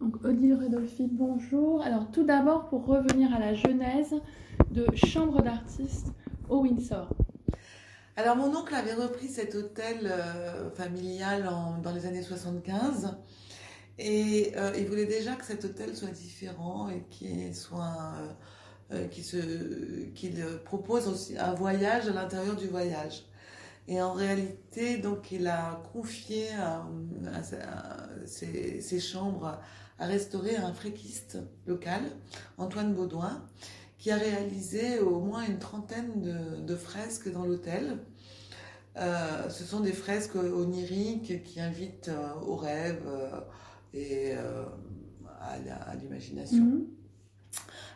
Donc Odile Rodolphi, bonjour. Alors tout d'abord pour revenir à la genèse de Chambre d'artistes au Windsor. Alors mon oncle avait repris cet hôtel euh, familial dans les années 75 et euh, il voulait déjà que cet hôtel soit différent et qu'il euh, propose aussi un voyage à l'intérieur du voyage. Et en réalité, donc, il a confié ses, chambres à restaurer un fréquiste local, Antoine Baudouin, qui a réalisé au moins une trentaine de, fresques dans l'hôtel. Euh, ce sont des fresques oniriques qui invitent euh, au rêve euh, et à l'imagination. Mhm.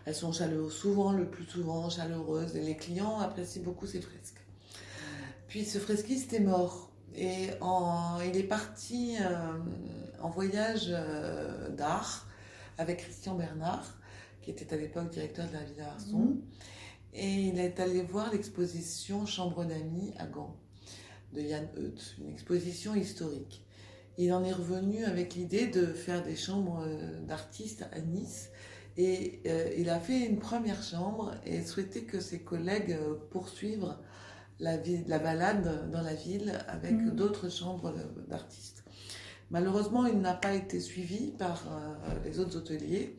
Elles sont chaleureuses, souvent, le plus souvent chaleureuses, et les clients apprécient beaucoup ces fresques. Puis ce fresquiste est mort, et il est parti en voyage d'art avec Christian Bernard qui était à l'époque directeur de la Villa Arson. Mhm. Et il est allé voir l'exposition Chambre d'amis à Gand de Yann Heut, une exposition historique. Il en est revenu avec l'idée de faire des chambres euh, d'artistes à Nice. Et euh, il a fait une première chambre et souhaitait que ses collègues euh, poursuivent la, la balade dans la ville avec mhm. d'autres chambres d'artistes. Malheureusement, il n'a pas été suivi par les autres hôteliers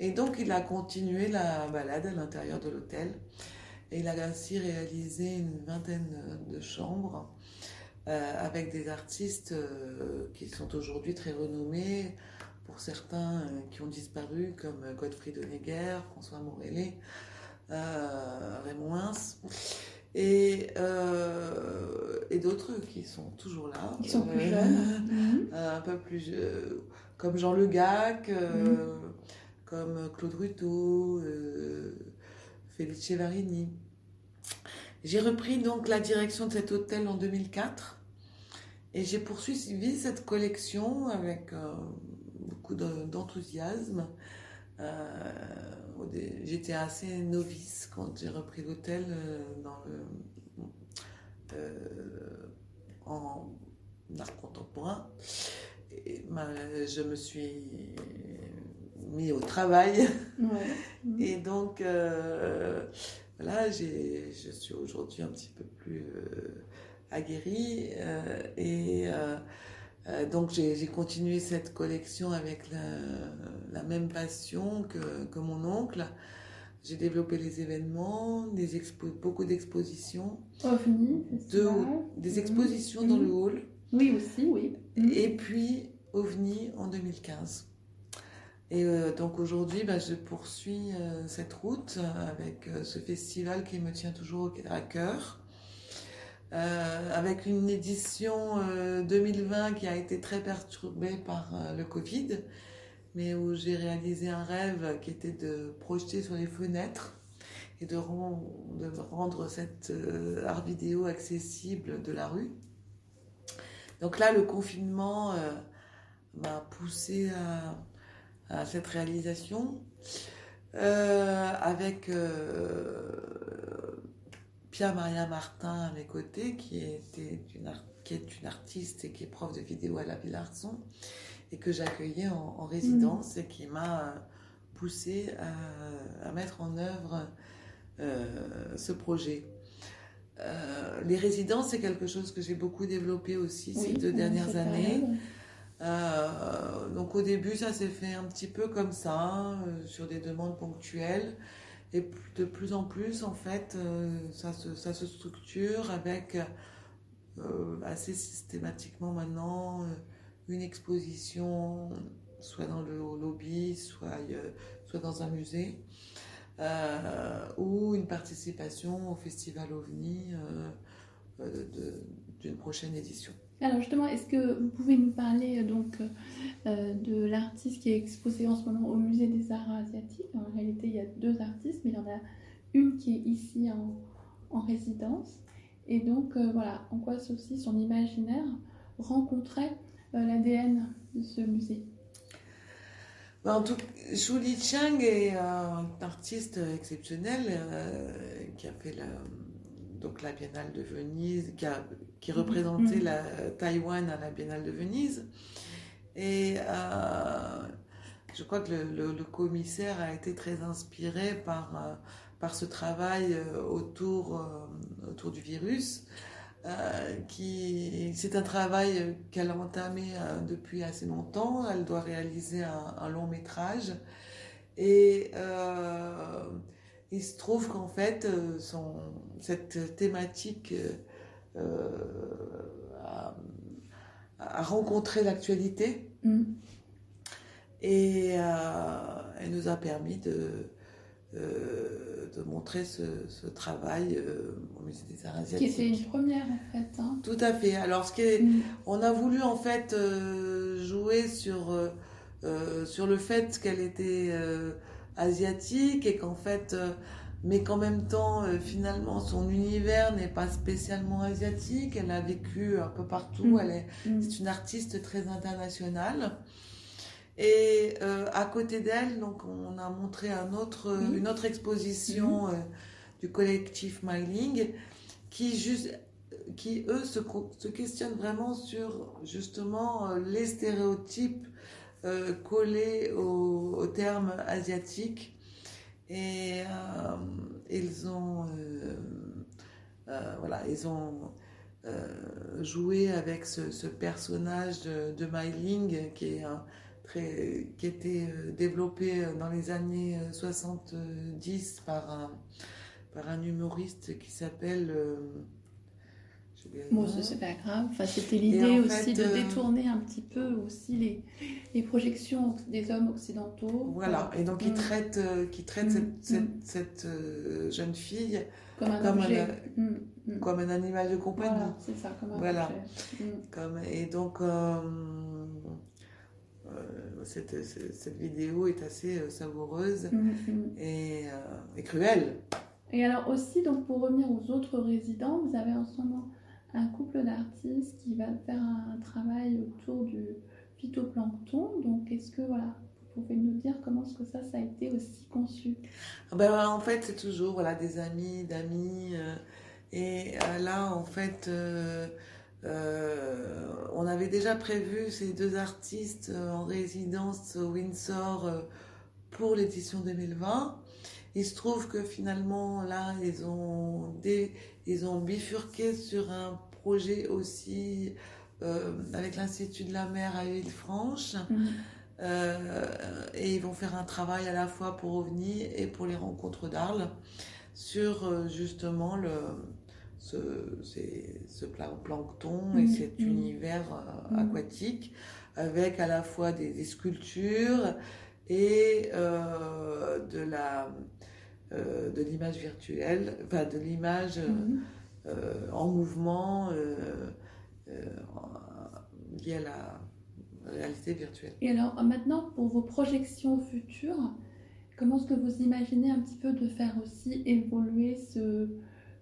et donc, il a continué la balade à l'intérieur de l'hôtel. Et il a ainsi réalisé une vingtaine de chambres euh, avec des artistes euh, qui sont aujourd'hui très renommés, pour certains euh, qui ont disparu, comme Gottfried Honegger, François Morellet, Raymond Hins. Et, et d'autres qui sont toujours là. Qui sont plus jeunes. un peu plus. comme Jean Le Gac. Mhm comme Claude Ruto, euh, Felice Varini. J'ai repris donc la direction de cet hôtel en 2004 et j'ai poursuivi cette collection avec euh, beaucoup d'enthousiasme. Euh, j'étais assez novice quand j'ai repris l'hôtel en art contemporain. Et, je me suis mis au travail. Et donc, euh, voilà, je suis aujourd'hui un petit peu plus euh, aguerrie. Euh, et donc, j'ai continué cette collection avec la, même passion que, que mon oncle. J'ai développé les événements, des beaucoup d'expositions. de, des mhm. expositions dans le hall. Oui, aussi, oui. Et puis, OVNI en 2015. Et euh, donc aujourd'hui, bah, je poursuis euh, cette route euh, avec ce festival qui me tient toujours à cœur. Avec une édition 2020 qui a été très perturbée par le Covid, mais où j'ai réalisé un rêve qui était de projeter sur les fenêtres et de, rendre cet art vidéo accessible de la rue. Donc là, le confinement m'a poussé à à cette réalisation euh, avec euh, Pierre-Maria Martin à mes côtés, qui, était une qui est une artiste et qui est prof de vidéo à la Ville Arson, et que j'accueillais en, résidence et qui m'a poussé à, mettre en œuvre euh, ce projet. les résidences, c'est quelque chose que j'ai beaucoup développppé aussi ces deux dernières années. Euh, donc au début, ça s'est fait un petit peu comme ça, euh, sur des demandes ponctuelles. Et de plus en plus, en fait, euh, ça, se, structure avec assez systématiquement maintenant une exposition, soit dans le lobby, soit dans un musée, ou une participation au Festival OVNI d'une prochaine édition. Alors justement, est-ce que vous pouvez nous parler euh, donc euh, de l'artiste qui est exposé en ce moment au Musée des Arts Asiatiques? En réalité, il y a deux artistes, mais il y en a une qui est ici en, résidence. Et donc euh, voilà, en quoi ceci, son imaginaire, rencontrait l'ADN de ce musée? Ben, en tout Shu Li Chang est un artiste exceptionnel qui a fait la, donc la Biennale de Venise, qui, a, qui représentait mhm. la Taïwan à la Biennale de Venise. Et euh, je crois que le, le, commissaire a été très inspiré par, par ce travail autour, autour du virus. qui c'est un travail qu'elle a entamé depuis assez longtemps. Elle doit réaliser un, un long métrage et il se trouve qu'en fait, son, cette thématique a, a, rencontré l'actualité. Mm. Et elle nous a permis de, euh, de montrer ce, ce travail euh, au musée des arts asiatiques. Qui était une première en fait. Hein. Tout à fait. Alors, ce qui est, mm. on a voulu en fait euh, jouer sur, sur le fait qu'elle était asiatique et qu'en fait, mais qu'en même temps, finalement, son univers n'est pas spécialement asiatique. Elle a vécu un peu partout. Mm. Elle est, mm. c'est une artiste très internationale. Et euh, à côté d'elle, donc on a montré un autre, une autre exposition mhm. euh, du collectif Myling qui, juste, qui eux se, se, questionnent vraiment sur justement euh, les stéréotypes collés au, au, terme asiatique. Et ils ont, voilà, ils ont joué avec ce, personnage de, de Myling qui est très, qui était euh, développé euh, dans les années 70 euh, par un, par un humoriste qui s'appelle... Bon, c'est pas grave. Enfin, c'était l'idée aussi de détourner un petit peu aussi les, les, projections des hommes occidentaux. Voilà. Et donc, il mm. traite, qui traite mm. cette, mm. cette, jeune fille comme un, comme, un, comme un animal de compagnie. Voilà, c'est ça, comme un voilà. Comme, et donc, euh, cette, cette, vidéo est assez euh, savoureuse mm, mm. et, euh, et, cruelle. Et alors aussi, donc pour revenir aux autres résidents, vous avez en ce moment un couple d'artistes qui va faire un, travail autour du phytoplancton. Donc est-ce que voilà, vous pouvez nous dire comment est-ce que ça, ça a été aussi conçu? Ah ben, En fait, c'est toujours voilà, des amis, d'amis. et là, en fait... Euh, on avait déjà prévu ces deux artistes euh, en résidence au Windsor euh, pour l'édition 2020. Il se trouve que finalement, là, ils ont, ils ont bifurqué sur un projet aussi avec l'Institut de la mer à Villefranche. Mmh. et ils vont faire un travail à la fois pour OVNI et pour les rencontres d'Arles sur justement le, ce, ce plancton et mm. cet mm. univers euh, aquatique avec à la fois des, sculptures et euh, de la euh, de l'image virtuelle, enfin de l'image en mouvement liée à la réalité virtuelle. Et alors maintenant, pour vos projections futures, comment est-ce que vous imaginez un petit peu de faire aussi évoluer ce,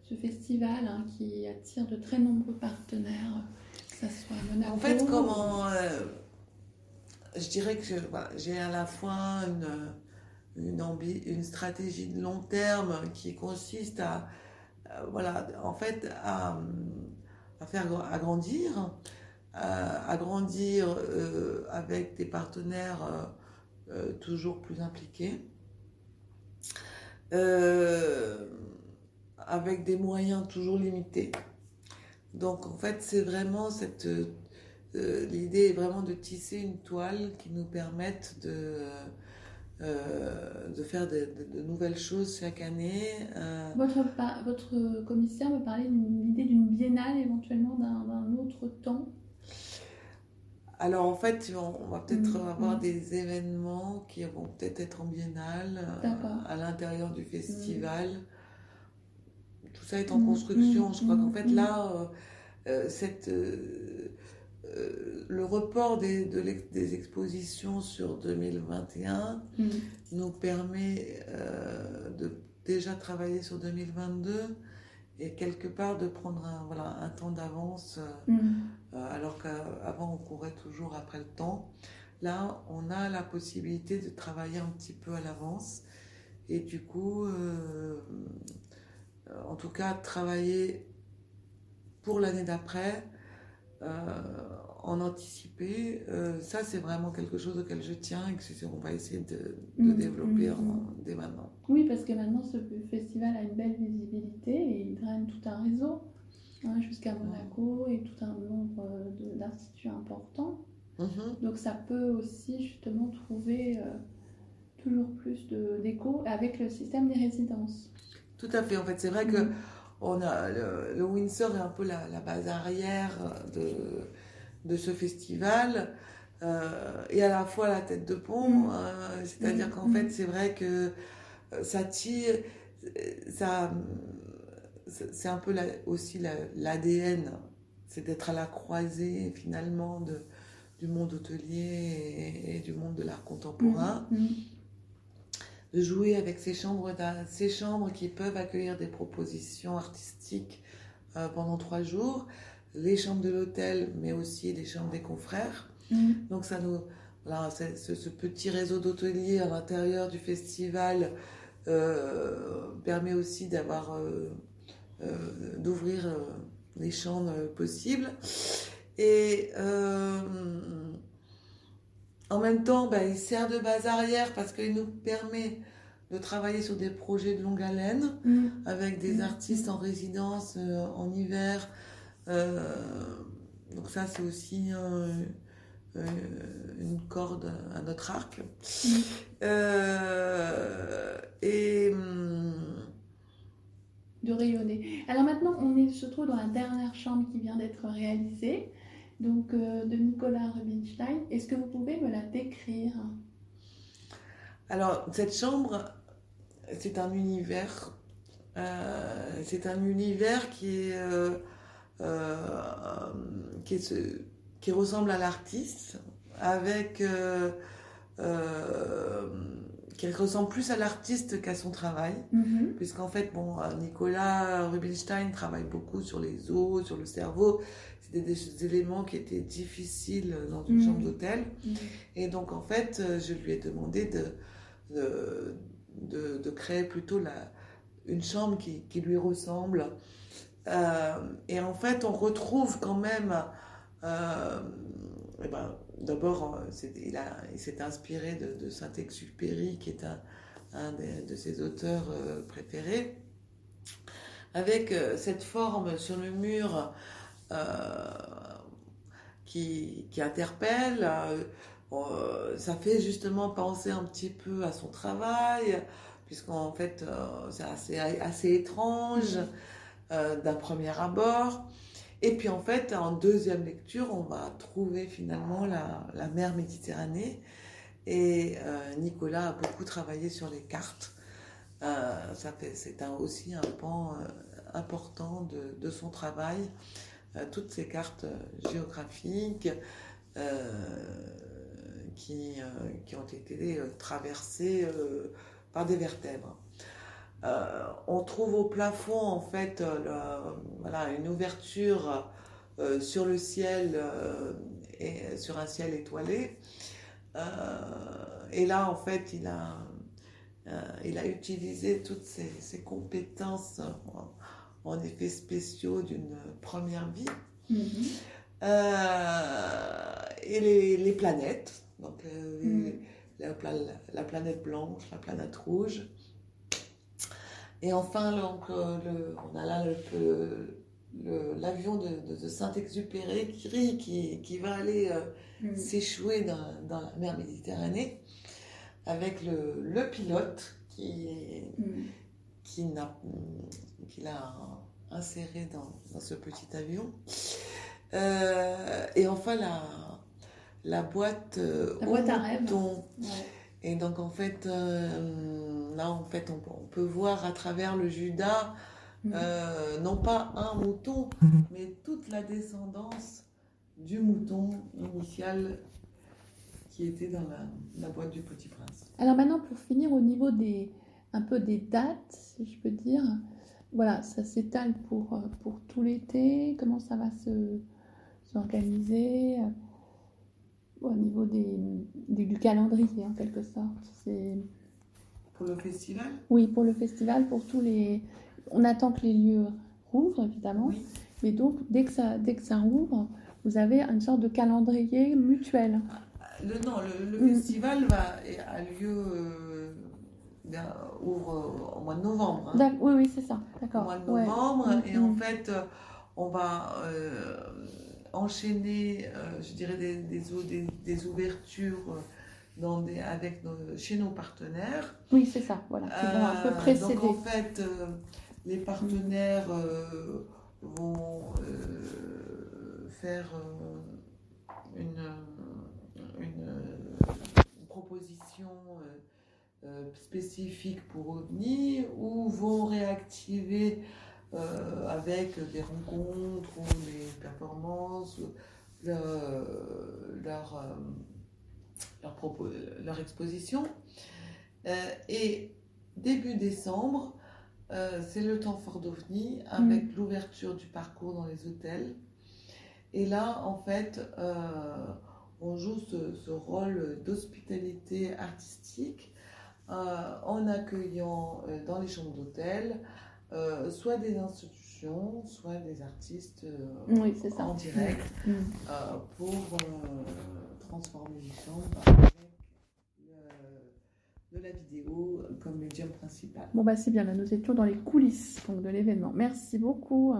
ce festival hein, qui attire de très nombreux partenaires, que ce soit Monaco. En fait, comment. Euh, je dirais que j'ai à la fois une, une, stratégie de long terme qui consiste à. Euh, voilà, en fait, à, à faire agrandir, à, agrandir euh, avec des partenaires toujours plus impliqués. Euh, avec des moyens toujours limités. Donc en fait, c'est vraiment cette euh, l'idée est vraiment de tisser une toile qui nous permette de euh, de faire de, nouvelles choses chaque année. Euh. Votre, votre commissaire me parlait d'une idée d'une biennale éventuellement d'un autre temps. Alors en fait, on, va peut-être mm, avoir mm. des événements qui vont peut-être être en biennale à l'intérieur du festival tout ça est en construction. Je crois qu'en fait, là, euh, euh, cette, euh, le report des, des expositions sur 2021 mm. nous permet de déjà travailler sur 2022 et quelque part de prendre un, voilà, un temps d'avance, mm. alors qu'avant on courait toujours après le temps. Là, on a la possibilité de travailler un petit peu à l'avance et du coup, euh, en tout cas travailler pour l'année d'après en anticiper, ça c'est vraiment quelque chose auquel je tiens et que on va essayer de, de Mm, développer mm, en- mm. dès maintenant. Oui, parce que maintenant, ce festival a une belle visibilité et il draine tout un réseau hein, jusqu'à Monaco et tout un nombre euh, d'instituts importants. Mhm. Donc ça peut aussi justement trouver euh, toujours plus d'écho avec le système des résidences. Tout à fait. En fait, c'est vrai que. On a le, le Windsor est un peu la, la base arrière de, de ce festival euh, et à la fois la tête de pont. Euh, C'est-à-dire qu'en fait, c'est vrai que euh, ça tire, euh, ça, c'est un peu la- aussi la- l'ADN, c'est d'être à la croisée finalement de, du monde hôtelier et, et du monde de l'art contemporain Mm. De jouer avec ces chambres, ces chambres qui peuvent accueillir des propositions artistiques euh, pendant trois jours, les chambres de l'hôtel, mais aussi les chambres des confrères. Mm. Donc ça nous, ce, ce petit réseau d'hôteliers à l'intérieur du festival euh, permet aussi d'avoir, euh, d'ouvrir les champs possibles. Et en même temps, bah, il sert de base arrière parce qu'il nous permet de travailler sur des projets de longue haleine Mm. avec des Mhm. artistes en résidence euh, en hiver. Euh, donc ça, c'est aussi euh, une corde à notre arc. Euh, et de rayonner. Alors maintenant, on est, se trouve dans la dernière chambre qui vient d'être réalisée, donc euh, de Nicolas Rubinstein. Est-ce que vous pouvez me la décrire? Alors, cette chambre, c'est un univers. euh, c'est un univers qui est, euh, qui, est ce- qui ressemble à l'artiste, avec qui ressemble plus à l'artiste qu'à son travail. Mhm. Puisqu'en fait, bon, Nicolas Rubinstein travaille beaucoup sur les os, sur le cerveau. C'était des, des éléments qui étaient difficiles dans une Mhm. chambre d'hôtel. Mhm. Et donc, en fait, euh, je lui ai demandé de, de, de, de créer plutôt la, une chambre qui, qui lui ressemble. Euh, et en fait, on retrouve quand même. euh, eh ben, D'abord, il, il s'est inspiré de, de Saint-Exupéry, qui est un, un de ses auteurs préférés, avec cette forme sur le mur qui, qui interpelle. euh, euh, ça fait justement penser un petit peu à son travail, puisqu'en fait, euh, c'est assez, étrange euh, d'un premier abord. Et puis en fait, en deuxième lecture, on va trouver finalement la, mer Méditerranée. Et euh, Nicolas a beaucoup travaillé sur les cartes. Euh, ça c'est aussi un pan euh, important de son travail. Euh, toutes ces cartes euh, géographiques euh, qui, qui ont été traversées par des vertèbres. On trouve au plafond en fait voilà, une ouverture sur le ciel et sur un ciel étoilé. Et là en fait il a, il a utilisé toutes ses compétences en, effets spéciaux d'une première vie. Mhm. Euh, et les, les planètes, donc euh, Mm. la, pla- la planète blanche, la planète rouge. Et enfin, donc, euh, le- on a là l'avion de, de- de Saint-Exupéry qui, qui, qui va aller euh, Mhm. s'échouer dans, dans la mer Méditerranée avec le, le pilote qui, Mhm. Qui l'a qui l'a inséré dans, dans ce petit avion. Euh, et enfin, la, la boîte, euh, La au boîte à. Ouais. Et donc, en fait, euh, là, en fait, on, peut- on peut voir à travers le Judas, Mhm. euh, non pas un mouton, mais toute la descendance du mouton initial qui était dans la, la boîte du Petit Prince. Alors maintenant, pour finir, au niveau des, un peu des dates, si je peux dire, voilà, ça s'étale pour, euh, pour tout l'été. Comment ça va se s'organiser euh, au niveau des, du calendrier, en quelque sorte. C'est Pour le festival? Oui pour le festival, pour tous les. On attend que les lieux rouvrent évidemment, Oui. mais donc dès que ça dès que ça rouvre, vous avez une sorte de calendrier mutuel. Le, non, le, le Mm. festival va, a lieu euh, bien, ouvre euh, au mois de novembre. hein. Oui, oui, c'est ça. Au D'accord. mois de novembre. Mm, Et en mm. fait, euh, on va euh, enchaîner, euh, je dirais, des, des, ou- des- des ouvertures dans des, avec nos- chez nos partenaires. Oui, c'est ça. Voilà. Un peu donc en fait, les partenaires vont faire euh, une, une, une proposition euh, euh, spécifique pour OVNI ou vont réactiver euh, avec des rencontres ou des performances le- leur, euh, leur, propos- leur exposition. Euh, et début décembre, c'est le temps fort d'OVNI avec l'ouverture du parcours dans les hôtels. Et là, en fait, on joue ce, ce rôle d'hospitalité artistique en accueillant euh, dans les chambres d'hôtel euh, soit des institutions, soit des artistes euh, Oui, c'est ça. en direct Mm. euh, pour euh, transformer les chambres avec le- de la vidéo comme médium principal. Bon, bah, c'est bien. Là, nous étions dans les coulisses donc, de l'événement. Merci beaucoup.